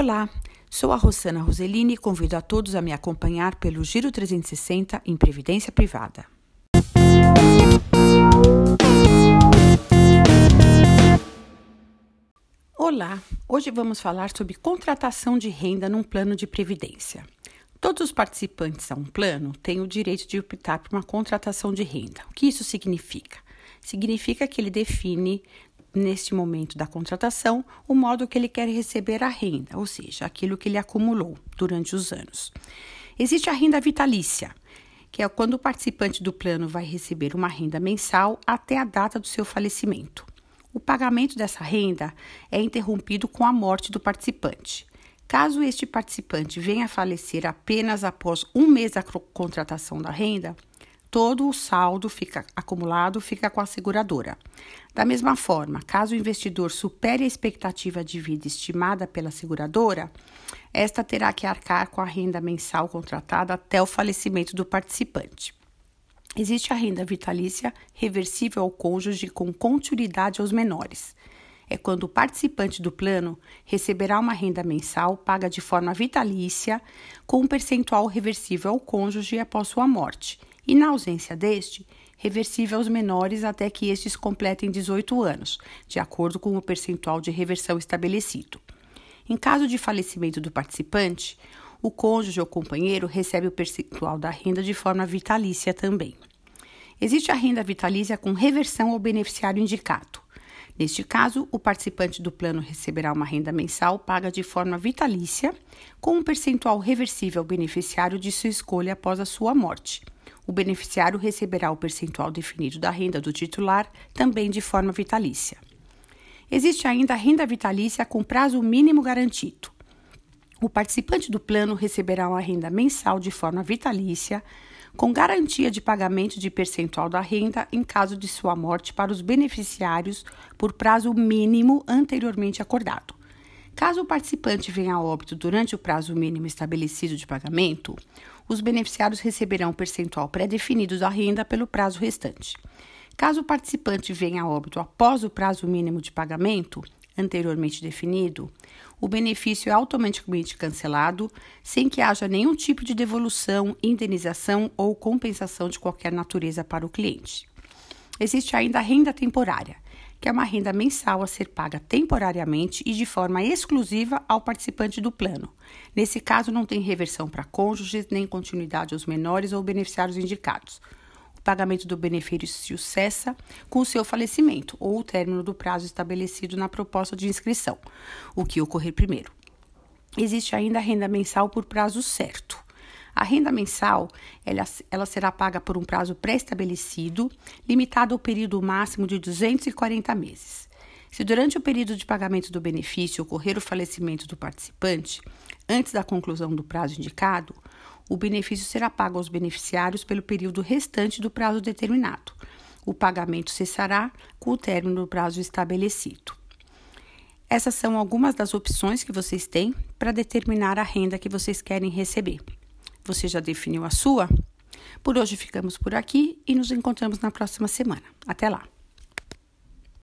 Olá, sou a Rosana Roselini e convido a todos a me acompanhar pelo Giro 360 em Previdência Privada. Olá, hoje vamos falar sobre contratação de renda num plano de previdência. Todos os participantes a um plano têm o direito de optar por uma contratação de renda. O que isso significa? Significa que ele define neste momento da contratação, o modo que ele quer receber a renda, ou seja, aquilo que ele acumulou durante os anos. Existe a renda vitalícia, que é quando o participante do plano vai receber uma renda mensal até a data do seu falecimento. O pagamento dessa renda é interrompido com a morte do participante. Caso este participante venha a falecer apenas após um mês da contratação da renda, todo o saldo fica acumulado fica com a seguradora. Da mesma forma, caso o investidor supere a expectativa de vida estimada pela seguradora, esta terá que arcar com a renda mensal contratada até o falecimento do participante. Existe a renda vitalícia reversível ao cônjuge com continuidade aos menores. É quando o participante do plano receberá uma renda mensal paga de forma vitalícia com um percentual reversível ao cônjuge após sua morte e, na ausência deste, reversível aos menores até que estes completem 18 anos, de acordo com o percentual de reversão estabelecido. Em caso de falecimento do participante, o cônjuge ou companheiro recebe o percentual da renda de forma vitalícia também. Existe a renda vitalícia com reversão ao beneficiário indicado. Neste caso, o participante do plano receberá uma renda mensal paga de forma vitalícia, com um percentual reversível ao beneficiário de sua escolha após a sua morte o beneficiário receberá o percentual definido da renda do titular, também de forma vitalícia. Existe ainda a renda vitalícia com prazo mínimo garantido. O participante do plano receberá uma renda mensal de forma vitalícia, com garantia de pagamento de percentual da renda em caso de sua morte para os beneficiários por prazo mínimo anteriormente acordado. Caso o participante venha a óbito durante o prazo mínimo estabelecido de pagamento, os beneficiários receberão um percentual pré-definido da renda pelo prazo restante. Caso o participante venha a óbito após o prazo mínimo de pagamento, anteriormente definido, o benefício é automaticamente cancelado sem que haja nenhum tipo de devolução, indenização ou compensação de qualquer natureza para o cliente. Existe ainda a renda temporária, que é uma renda mensal a ser paga temporariamente e de forma exclusiva ao participante do plano. Nesse caso, não tem reversão para cônjuges, nem continuidade aos menores ou beneficiários indicados. O pagamento do benefício cessa com o seu falecimento ou o término do prazo estabelecido na proposta de inscrição, o que ocorrer primeiro. Existe ainda a renda mensal por prazo certo. A renda mensal ela, ela será paga por um prazo pré-estabelecido, limitado ao período máximo de 240 meses. Se durante o período de pagamento do benefício ocorrer o falecimento do participante, antes da conclusão do prazo indicado, o benefício será pago aos beneficiários pelo período restante do prazo determinado. O pagamento cessará com o término do prazo estabelecido. Essas são algumas das opções que vocês têm para determinar a renda que vocês querem receber. Você já definiu a sua? Por hoje ficamos por aqui e nos encontramos na próxima semana. Até lá!